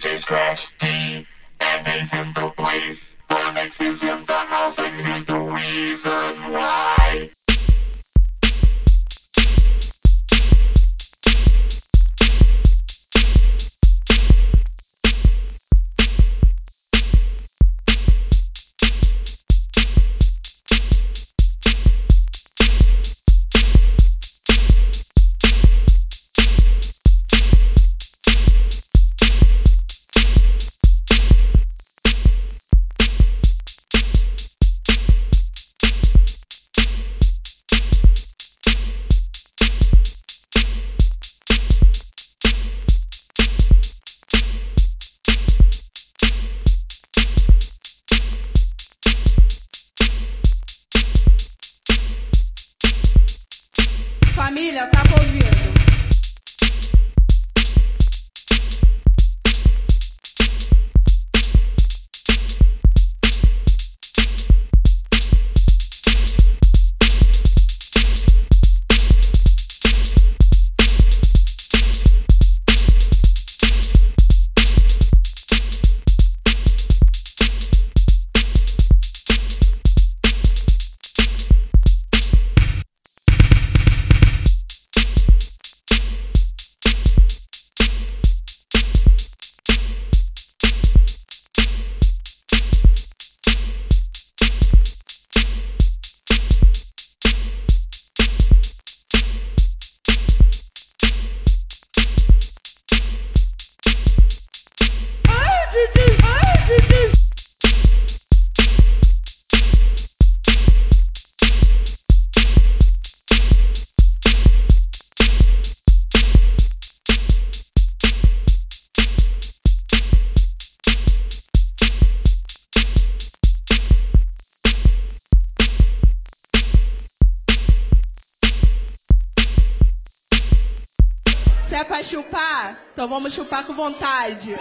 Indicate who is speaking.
Speaker 1: DJ Scratch D, and he's in the place. Phonics is in the house, and he's the reason why.
Speaker 2: Família, tá ouvindo? Se é pra chupar, então vamos chupar com vontade.